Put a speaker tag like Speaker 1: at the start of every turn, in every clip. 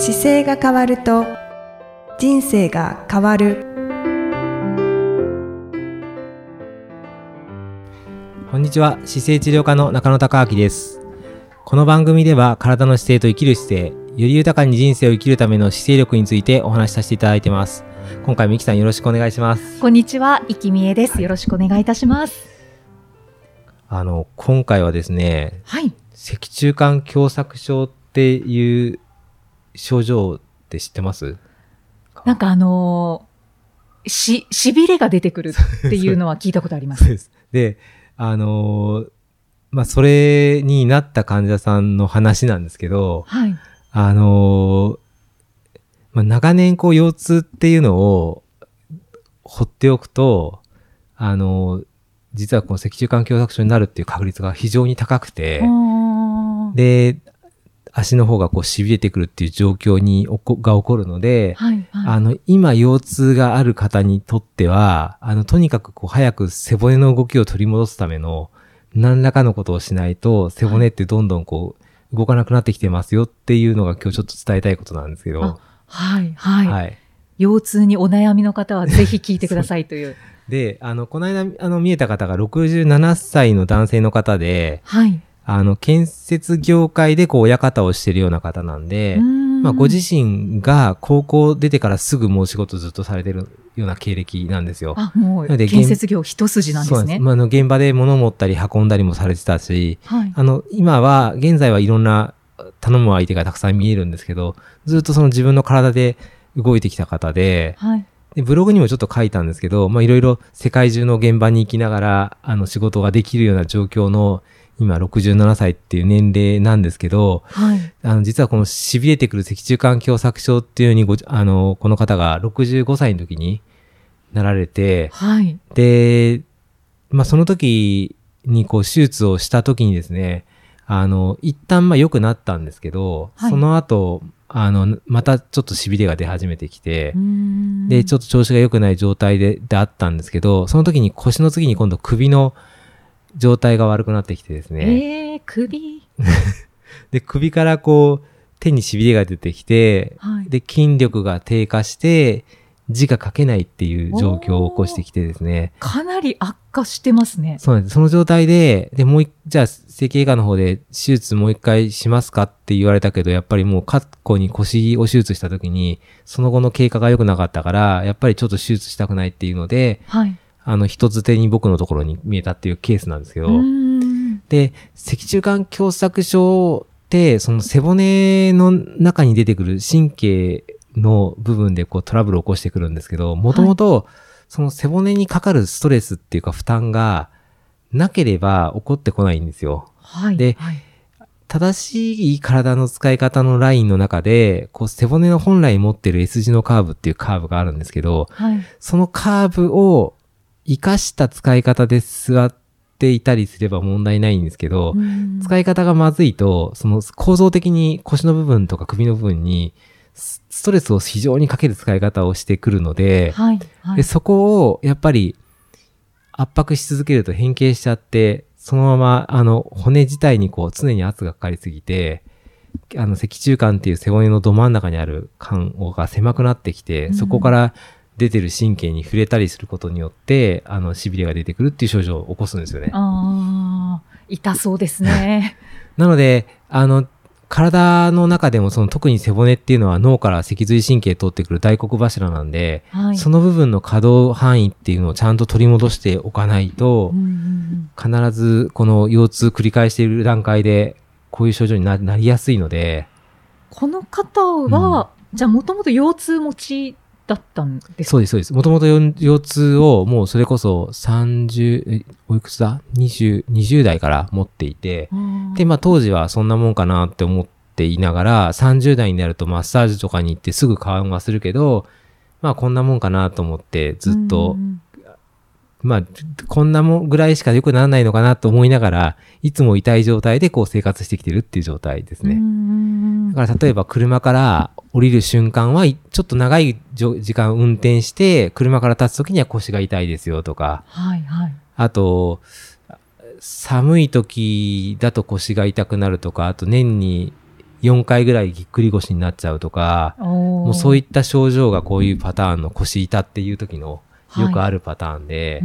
Speaker 1: 姿勢が変わると人生が変わる
Speaker 2: こんにちは姿勢治療科の中野孝明ですこの番組では体の姿勢と生きる姿勢より豊かに人生を生きるための姿勢力についてお話しさせていただいてます今回もいきさんよろしくお願いします
Speaker 3: こんにちは、いきみえです。よろしくお願いいたします。
Speaker 2: あの今回はですね
Speaker 3: はい。
Speaker 2: 脊柱管狭窄症っていう症状って知ってます？
Speaker 3: なんかあのーし、しびれが出てくるっていうのは聞いたことあります。
Speaker 2: そうです。で、あのーまあ、それになった患者さんの話なんですけど、
Speaker 3: はい。
Speaker 2: あのーまあ、長年こう腰痛っていうのを放っておくと、あのー実はこの脊柱管狭窄症になるっていう確率が非常に高くて、で、足の方がこう痺れてくるっていう状況におこが起こるので、
Speaker 3: はい。はい。
Speaker 2: あの、今、腰痛がある方にとっては、あの、とにかくこう、早く背骨の動きを取り戻すための、何らかのことをしないと、背骨ってどんどんこう、動かなくなってきてますよっていうのが今日ちょっと伝えたいことなんですけど、
Speaker 3: あはい。はい。
Speaker 2: はい。
Speaker 3: 腰痛にお悩みの方はぜひ聞いてくださいという。
Speaker 2: で、あの、この間、あの、見えた方が67歳の男性の方で、
Speaker 3: はい。
Speaker 2: あの、建設業界でこう、親方をしてるような方なんで、まあ、ご自身が高校出てからすぐもう仕事ずっとされてるような経歴なんですよ。
Speaker 3: あ、もう建設業一筋なんですね。
Speaker 2: まあ、あの現場で物を持ったり運んだりもされてたし、
Speaker 3: はい。
Speaker 2: あの、今は、現在はいろんな頼む相手がたくさん見えるんですけど、ずっとその自分の体で動いてきた方で、
Speaker 3: はい。
Speaker 2: でブログにもちょっと書いたんですけど、まあいろいろ世界中の現場に行きながら、あの仕事ができるような状況の、今67歳っていう年齢なんですけど、
Speaker 3: はい。
Speaker 2: あの、実はこの痺れてくる脊柱管狭窄症っていうのにご、あの、この方が65歳の時になられて、
Speaker 3: はい。
Speaker 2: で、まあ、その時にこう手術をした時にですね、あの、一旦まあ良くなったんですけど、
Speaker 3: はい
Speaker 2: その後、あの、またちょっと痺れが出始めてきてで、ちょっと調子が良くない状態で、であったんですけど、その時に腰の次に今度首の状態が悪くなってきてですね、
Speaker 3: えー、首。
Speaker 2: で、首からこう、手に痺れが出てきて、
Speaker 3: はい。
Speaker 2: で、筋力が低下して、字が書けないっていう状況を起こしてきてですね、
Speaker 3: かなり悪化してますね。
Speaker 2: そうなんです。その状態で、で、もう一、じゃあ、整形外科の方で手術もう一回しますかって言われたけど、やっぱりもう過去に腰を手術した時に、その後の経過が良くなかったから、やっぱりちょっと手術したくないっていうので、
Speaker 3: はい。
Speaker 2: あの、人づてに僕のところに見えたっていうケースなんですけど、で、脊柱管狭窄症って、その背骨の中に出てくる神経の部分でこうトラブルを起こしてくるんですけど、もともとその背骨にかかるストレスっていうか負担がなければ起こってこないんですよ。
Speaker 3: はい。
Speaker 2: で
Speaker 3: はい。
Speaker 2: 正しい体の使い方のラインの中で、こう背骨の本来持ってる S 字のカーブっていうカーブがあるんですけど、
Speaker 3: はい。
Speaker 2: そのカーブを活かした使い方で座っていたりすれば問題ないんですけど、
Speaker 3: うん
Speaker 2: 使い方がまずいと、その構造的に腰の部分とか首の部分にスストレスを非常にかける使い方をしてくるので、
Speaker 3: はい。はい
Speaker 2: で。そこをやっぱり圧迫し続けると変形しちゃって、そのままあの骨自体にこう常に圧がかかりすぎて、あの脊柱管っていう背骨のど真ん中にある管が狭くなってきて、
Speaker 3: うん
Speaker 2: そこから出てる神経に触れたりすることによって、あの痺れが出てくるっていう症状を起こすんですよね。
Speaker 3: ああ、痛そうですね。
Speaker 2: なので、あの、体の中でもその特に背骨っていうのは脳から脊髄神経通ってくる大黒柱なんで、
Speaker 3: はい。
Speaker 2: その部分の可動範囲っていうのをちゃんと取り戻しておかないと
Speaker 3: うん、うん
Speaker 2: 必ずこの腰痛繰り返している段階で、こういう症状にななりやすいので、
Speaker 3: この方は、じゃあもともと腰痛持ちだったんですか？
Speaker 2: そうです、そうです。もともと腰痛をもうそれこそ30、えおいくつだ ?20、20代から持っていて、で、まあ当時はそんなもんかなって思っていながら、30代になるとマッサージとかに行ってすぐ緩和するけど、まあこんなもんかなと思ってずっと、
Speaker 3: うん
Speaker 2: まあこんなもんぐらいしか良くならないのかなと思いながら、いつも痛い状態でこう生活してきてるっていう状態ですね。
Speaker 3: ん
Speaker 2: だから例えば車から降りる瞬間はいちょっと長い時間運転して、車から立つ時には腰が痛いですよとか、
Speaker 3: はいはい。
Speaker 2: あと、寒い時だと腰が痛くなるとか、あと年に4回ぐらいぎっくり腰になっちゃうとか、も
Speaker 3: も
Speaker 2: うそういった症状がこういうパターンの腰痛っていう時のよくあるパターンで、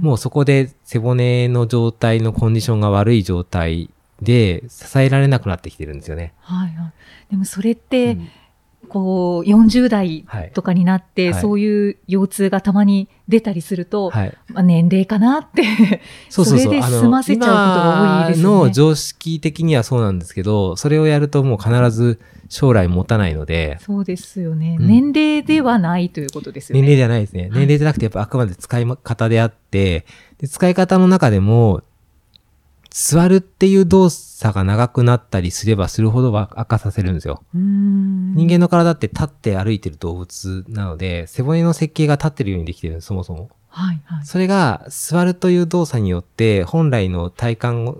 Speaker 2: もうそこで背骨の状態のコンディションが悪い状態で支えられなくなってきてるんですよね。
Speaker 3: はいはい。でもそれって、
Speaker 2: うん
Speaker 3: こう、40代
Speaker 2: はい。
Speaker 3: とかになって、
Speaker 2: はい
Speaker 3: そういう腰痛がたまに出たりすると、
Speaker 2: はい。
Speaker 3: まあ、年齢かなって。
Speaker 2: そ
Speaker 3: れで済ませちゃうことが多いですね
Speaker 2: 今の常識的にはそうなんですけど、それをやるともう必ず将来持たないので、
Speaker 3: そうですよね。
Speaker 2: うん
Speaker 3: 年齢ではないということですよね。
Speaker 2: 年齢じゃないですね。年齢じゃなくてやっぱあくまで使い方であって、で使い方の中でも、座るっていう動作が長くなったりすればするほど悪化させるんですよ。
Speaker 3: 人
Speaker 2: 人間の体って立って歩いてる動物なので、背骨の設計が立ってるようにできてるんです、そもそも。
Speaker 3: はいはい。
Speaker 2: それが座るという動作によって、本来の体幹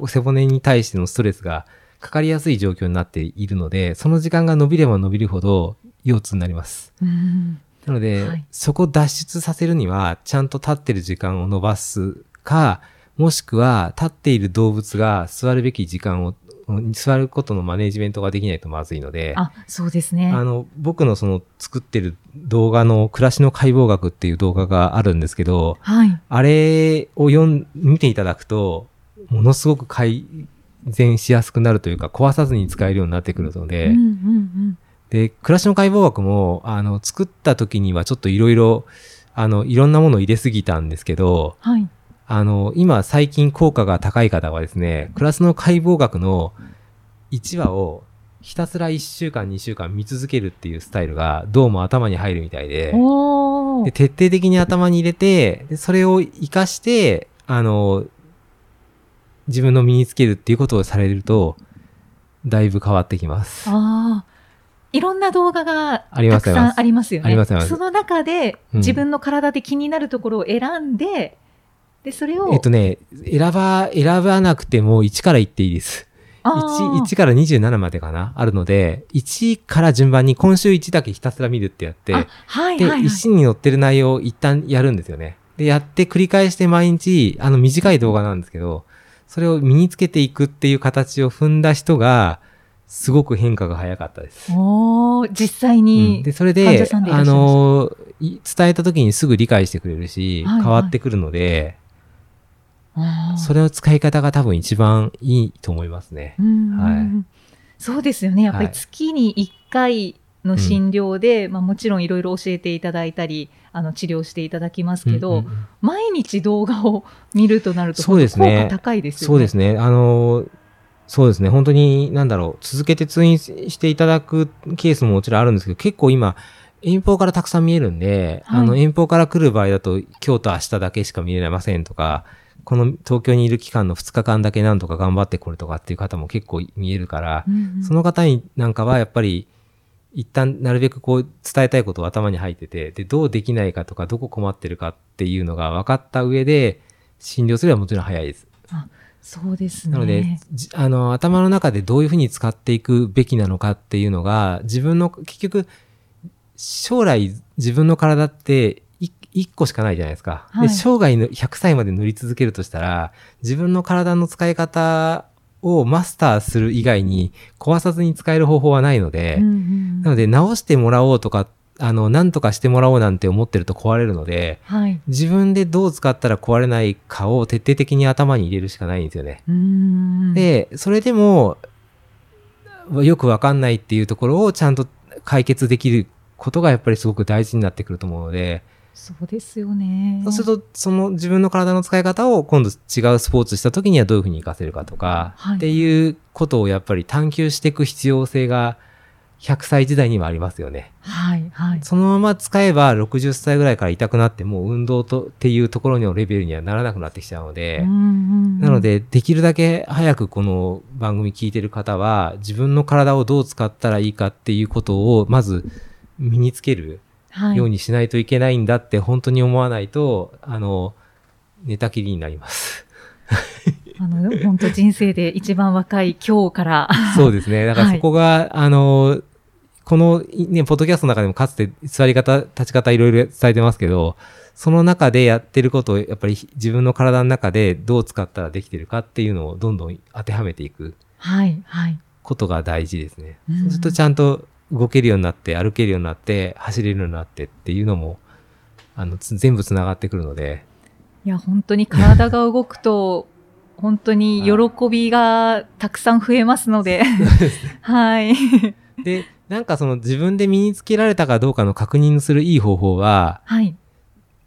Speaker 2: を、背骨に対してのストレスがかかりやすい状況になっているので、その時間が伸びれば伸びるほど腰痛になります。
Speaker 3: うん
Speaker 2: なので、
Speaker 3: はい
Speaker 2: そこを脱出させるには、ちゃんと立ってる時間を伸ばすか、もしくは立っている動物が座るべき時間を、座ることのマネジメントができないとまずいので、
Speaker 3: あ、そうですね。
Speaker 2: あの、僕のその作ってる動画の暮らしの解剖学っていう動画があるんですけど、
Speaker 3: はい。
Speaker 2: あれを読ん、見ていただくと、ものすごく改善しやすくなるというか、壊さずに使えるようになってくるので、
Speaker 3: うんうんうん。
Speaker 2: で、暮らしの解剖学も、あの、作った時にはちょっといろいろ、あの、いろんなものを入れすぎたんですけど、
Speaker 3: はい。
Speaker 2: あの、今最近効果が高い方はですね、クラスの解剖学の1話をひたすら1週間2週間見続けるっていうスタイルがどうも頭に入るみたいで。で徹底的に頭に入れて、でそれを活かして、あの、自分の身につけるっていうことをされると、だいぶ変わってきます。
Speaker 3: ああ。いろんな動画が
Speaker 2: あります
Speaker 3: たくさんありますよね。
Speaker 2: ありますあります
Speaker 3: その中で、
Speaker 2: うん
Speaker 3: 自分の体で気になるところを選んで、で、それを、
Speaker 2: えっとね、選ば、選ばなくても1から言っていいです。
Speaker 3: あ
Speaker 2: 1,
Speaker 3: ー
Speaker 2: 1から27までかな？あるので、1から順番に今週1だけひたすら見るってやって、
Speaker 3: あはい
Speaker 2: で、
Speaker 3: はいはい。
Speaker 2: 石に載ってる内容を一旦やるんですよね。で、やって繰り返して毎日、あの短い動画なんですけど、それを身につけていくっていう形を踏んだ人が、すごく変化が早かったです。
Speaker 3: おー実際
Speaker 2: うん
Speaker 3: に、
Speaker 2: で、それであのい伝えた時にすぐ理解してくれるし、
Speaker 3: はいはい
Speaker 2: 変わってくるので、それの使い方が多分一番いいと思いますね。
Speaker 3: うん
Speaker 2: はい
Speaker 3: そうですよね。やっぱり
Speaker 2: はい
Speaker 3: 月に1回の診療で、まあもちろんいろいろ教えていただいたり、あの治療していただきますけど、
Speaker 2: うんうんうん
Speaker 3: 毎日動画を見るとなると、
Speaker 2: そうですね
Speaker 3: 効果高いですよね。
Speaker 2: そうですね。あの、そうですね。本当に、なんだろう、続けて通院していただくケースももちろんあるんですけど、結構今、遠方からたくさん見えるんで、
Speaker 3: はい
Speaker 2: あの、遠方から来る場合だと、今日と明日だけしか見れませんとか、この東京にいる期間の2日間だけなんとか頑張ってこれとかっていう方も結構見えるから、
Speaker 3: うんうん
Speaker 2: その方になんかはやっぱり、一旦なるべくこう伝えたいことを頭に入ってて、で、どうできないかとか、どこ困ってるかっていうのが分かった上で、診療すればもちろん早いです。
Speaker 3: そうですね。
Speaker 2: なので、じあの、頭の中でどういうふうに使っていくべきなのかっていうのが、自分の、結局、将来自分の体ってい一個しかないじゃないですか。
Speaker 3: はい
Speaker 2: で、生涯の100歳まで乗り続けるとしたら、自分の体の使い方をマスターする以外に壊さずに使える方法はないので、
Speaker 3: うんうん
Speaker 2: なので直してもらおうとか、あの、なんとかしてもらおうなんて思ってると壊れるので、
Speaker 3: はい。
Speaker 2: 自分でどう使ったら壊れないかを徹底的に頭に入れるしかないんですよね。で、それでも、よくわかんないっていうところをちゃんと解決できることがやっぱりすごく大事になってくると思うので、
Speaker 3: そうですよね。
Speaker 2: そうすると、その自分の体の使い方を今度違うスポーツした時にはどういうふうに活かせるかとか、
Speaker 3: はい
Speaker 2: っていうことをやっぱり探求していく必要性が100歳時代にはありますよね。
Speaker 3: はい、はい。
Speaker 2: そのまま使えば60歳ぐらいから痛くなってもう運動とっていうところのレベルにはならなくなってきちゃうので、
Speaker 3: うんうんうん
Speaker 2: なの、で、できるだけ早くこの番組聞いてる方は、自分の体をどう使ったらいいかっていうことを、まず身につける
Speaker 3: はい、
Speaker 2: ようにしないといけないんだって本当に思わないと、あの、寝たきりになります。
Speaker 3: あの、本当人生で一番若い今日から。
Speaker 2: そうですね。だから
Speaker 3: はい
Speaker 2: そこが、あの、このね、ポッドキャストの中でもかつて座り方、立ち方いろいろ伝えてますけど、その中でやってることをやっぱり自分の体の中でどう使ったらできてるかっていうのをどんどん当てはめていく。
Speaker 3: はい、はい。
Speaker 2: ことが大事ですね。
Speaker 3: うん
Speaker 2: そうするとちゃんと動けるようになって、歩けるようになって、走れるようになってっていうのも、あの、つ全部つながってくるので、
Speaker 3: いや、本当に体が動くと、本当に喜びがたくさん増えますので、はい。
Speaker 2: で、なんかその自分で身につけられたかどうかの確認するいい方法は、
Speaker 3: はい。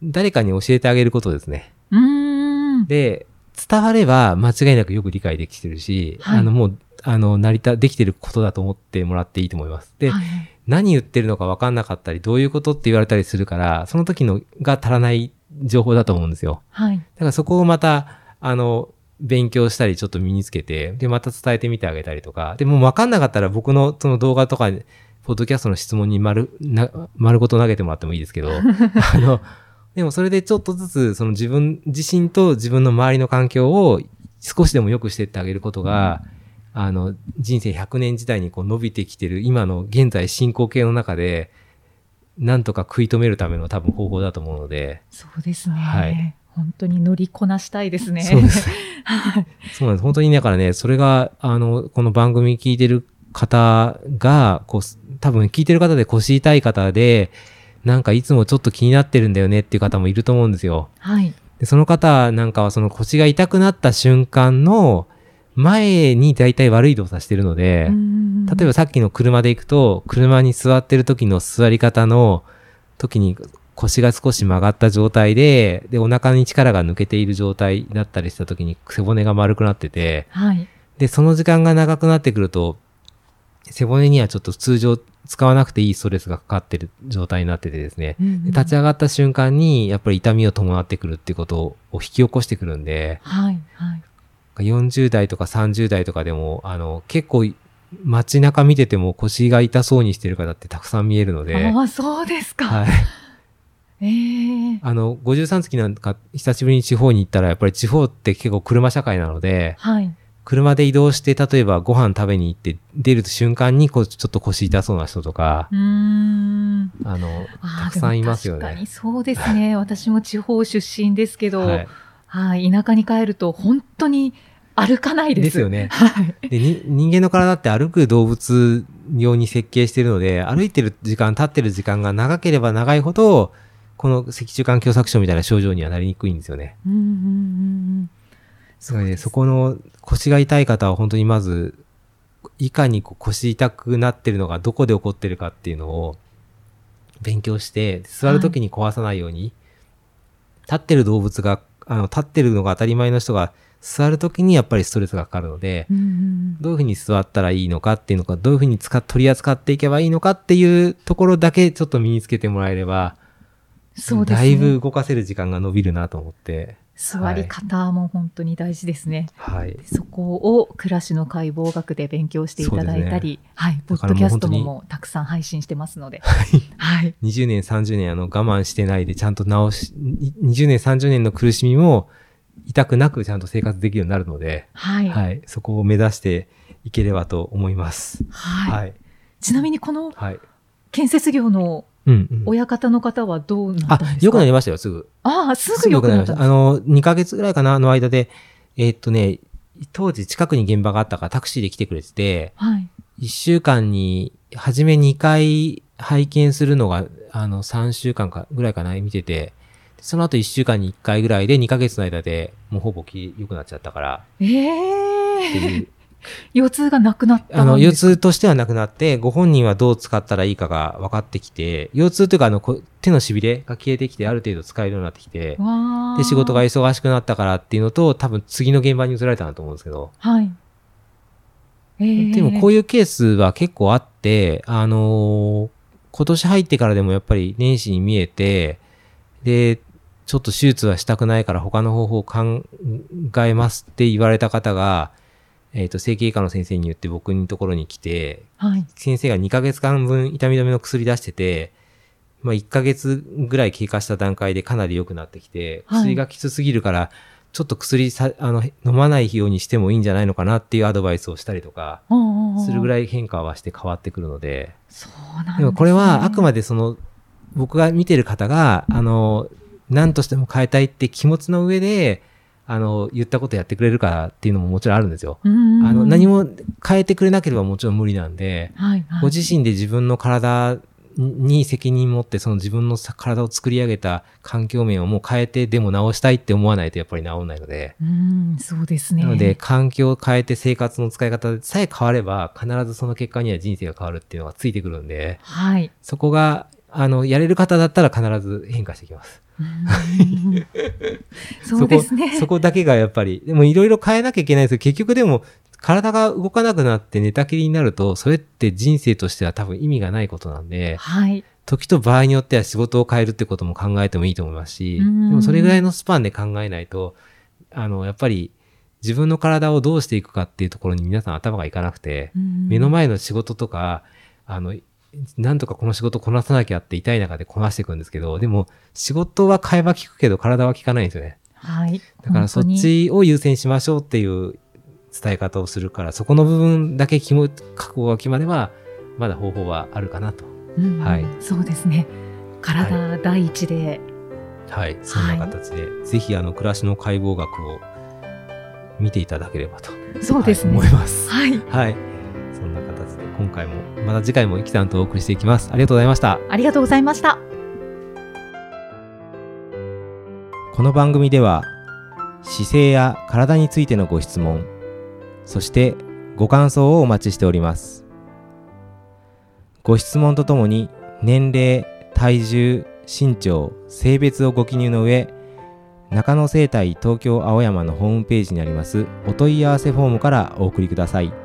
Speaker 2: 誰かに教えてあげることですね。
Speaker 3: うーん。
Speaker 2: で、伝われば間違いなくよく理解できてるし、
Speaker 3: はい
Speaker 2: あの、もう、あの、成り立、できてることだと思ってもらっていいと思います。で、
Speaker 3: はい
Speaker 2: 何言ってるのか分かんなかったり、どういうことって言われたりするから、その時のが足らない情報だと思うんですよ。
Speaker 3: はい。
Speaker 2: だからそこをまた、あの、勉強したりちょっと身につけて、で、また伝えてみてあげたりとか、でもう分かんなかったら僕のその動画とか、ポッドキャストの質問に丸、な、丸ごと投げてもらってもいいですけど、あの、でもそれでちょっとずつ、その自分自身と自分の周りの環境を少しでも良くしてってあげることが、あの、人生100年時代にこう伸びてきてる今の現在進行形の中で、なんとか食い止めるための多分方法だと思うので、
Speaker 3: そうですね。
Speaker 2: はい
Speaker 3: 本当に乗りこなしたいですね。
Speaker 2: そうです。
Speaker 3: はい。
Speaker 2: そうなんです。本当にだからね、それが、あの、この番組聞いてる方が、こう、多分聞いてる方で腰痛い方で、なんかいつもちょっと気になってるんだよねっていう方もいると思うんですよ。
Speaker 3: はい。
Speaker 2: で、その方なんかはその腰が痛くなった瞬間の前に大体悪い動作してるので、例えばさっきの車で行くと、車に座ってる時の座り方の時に腰が少し曲がった状態で、で、お腹に力が抜けている状態だったりした時に背骨が丸くなってて、
Speaker 3: はい。
Speaker 2: で、その時間が長くなってくると、背骨にはちょっと通常使わなくていいストレスがかかってる状態になっててですね、で立ち上がった瞬間にやっぱり痛みを伴ってくるっていうことを引き起こしてくるんで、
Speaker 3: はい。はい。
Speaker 2: 40代とか30代とかでも、あの、結構街中見てても腰が痛そうにしてる方ってたくさん見えるので、
Speaker 3: ああ、そうですか。
Speaker 2: はい。
Speaker 3: ええ
Speaker 2: あの、53月なんか久しぶりに地方に行ったら、やっぱり地方って結構車社会なので、
Speaker 3: はい。
Speaker 2: 車で移動して、例えばご飯食べに行って出る瞬間にこうちょっと腰痛そうな人とか、
Speaker 3: うーん。
Speaker 2: あの、たくさんいますよね
Speaker 3: 確かに。そうですね。私も地方出身ですけど、
Speaker 2: は
Speaker 3: はいい。田舎に帰ると本当に歩かないです。
Speaker 2: ですよね
Speaker 3: はい。
Speaker 2: でに人間の体って歩く動物用に設計しているので、歩いてる時間、立ってる時間が長ければ長いほど、この脊柱管狭窄症みたいな症状にはなりにくいんですよね。
Speaker 3: うんうんうんうん。
Speaker 2: そこの腰が痛い方は本当にまず、いかにこう腰痛くなってるのがどこで起こってるかっていうのを勉強して、座るときに壊さないように、立ってる動物が、あの、立ってるのが当たり前の人が座るときにやっぱりストレスがかかるので、
Speaker 3: うんうん
Speaker 2: どういうふうに座ったらいいのかっていうのか、どういうふうに使っ取り扱っていけばいいのかっていうところだけちょっと身につけてもらえれば、
Speaker 3: そうですね。
Speaker 2: だいぶ動かせる時間が伸びるなと思って、
Speaker 3: 座り方も本当に大事ですね。
Speaker 2: はい。
Speaker 3: そこを暮らしの解剖学で勉強していただいたり、はい、ポッドキャスト
Speaker 2: も
Speaker 3: たくさん配信してますので、はい、
Speaker 2: 20年、30年あの我慢してないでちゃんと直し、に20年、30年の苦しみも痛くなくちゃんと生活できるようになるので、
Speaker 3: はい、
Speaker 2: は
Speaker 3: はい、
Speaker 2: い。そこを目指していければと思います。はい。
Speaker 3: ちなみにこの
Speaker 2: はい。
Speaker 3: 建設業の。親方の方はどうなった
Speaker 2: あ
Speaker 3: んですか、
Speaker 2: 良くなりましたよ、すぐ。
Speaker 3: ああ、すぐ良くなったんです
Speaker 2: あの、2ヶ月ぐらいかな、の間で、えーっとね、当時近くに現場があったからタクシーで来てくれてて、
Speaker 3: はい。
Speaker 2: 1週間に、初め2回拝見するのが、あの、3週間かぐらいかな、見てて、その後1週間に1回ぐらいで2ヶ月の間でもうほぼき良くなっちゃったから、
Speaker 3: え
Speaker 2: って
Speaker 3: え
Speaker 2: いう。
Speaker 3: 腰痛がなくなった
Speaker 2: あの、腰痛としてはなくなって、ご本人はどう使ったらいいかが分かってきて、腰痛というか、あの、こ手の痺れが消えてきて、ある程度使えるようになってきて、で、仕事が忙しくなったからっていうのと、多分次の現場に移られたなと思うんですけど、
Speaker 3: はい。ええ
Speaker 2: でもこう
Speaker 3: いう、
Speaker 2: いうケースは結構あって、あのー今年入ってからでもやっぱり年始に見えて、で、ちょっと手術はしたくないから他の方法を考えますって言われた方が、えっ、と、整形外科の先生に言って僕のところに来て、
Speaker 3: はい。
Speaker 2: 先生が2ヶ月間分痛み止めの薬出してて、まあ1ヶ月ぐらい経過した段階でかなり良くなってきて、
Speaker 3: はい
Speaker 2: 薬がきつすぎるから、ちょっと薬さ、あの、飲まないようにしてもいいんじゃないのかなっていうアドバイスをしたりとか、するぐ
Speaker 3: い。
Speaker 2: らい変化はして変わってくるので、
Speaker 3: そうなんです、ね、
Speaker 2: でもこれはあくまでその、僕が見てる方が、あの、何としても変えたいって気持ちの上で、あの、言ったことやってくれるからっていうのももちろんあるんですよ。
Speaker 3: あ
Speaker 2: あの、何
Speaker 3: も、
Speaker 2: も変えてくれなければもちろん無理なんで、
Speaker 3: はいはい
Speaker 2: ご自身で自分の体に責任持って、その自分の体を作り上げた環境面をもう変えて、でも直したいって思わないとやっぱり治んないので、
Speaker 3: うん、そうですね。
Speaker 2: なので、環境を変えて生活の使い方さえ変われば、必ずその結果には人生が変わるっていうのがついてくるんで、
Speaker 3: はい。
Speaker 2: そこが、あの、やれる方だったら必ず変化してきます。
Speaker 3: うんそうですね。
Speaker 2: そこ、そこだけがやっぱり、でもいろいろ変えなきゃいけないんですけど、結局でも、体が動かなくなって寝たきりになると、それって人生としては多分意味がないことなんで、
Speaker 3: はい。
Speaker 2: 時と場合によっては仕事を変えるってことも考えてもいいと思いますし、で
Speaker 3: うん
Speaker 2: もそれぐらいのスパンで考えないと、あの、やっぱり自分の体をどうしていくかっていうところに皆さん頭がいかなくて、目の前の仕事とか、あの、なんとかこの仕事こなさなきゃって痛い中でこなしていくんですけど、でも仕事は会話聞くけど体は聞かないんですよね。
Speaker 3: はい。
Speaker 2: だからそっちを優先しましょうっていう伝え方をするから、そこの部分だけ決め、覚悟が決まれば、まだ方法はあるかなと。
Speaker 3: うん
Speaker 2: はい
Speaker 3: そうですね。体第一で、
Speaker 2: はい。そんな形で、ぜひあの、暮らしの解剖学を見ていただければと、
Speaker 3: そうですね。
Speaker 2: はい思います。
Speaker 3: はい。
Speaker 2: はい。そんな形で、今回も、また次回もイキさんとお送りしていきます。ありがとうございました。
Speaker 3: ありがとうございました。
Speaker 2: この番組では姿勢や体についてのご質問そしてご感想をお待ちしておりますご質問とともに年齢体重身長性別をご記入の上中野生態東京青山のホームページにありますお問い合わせフォームからお送りください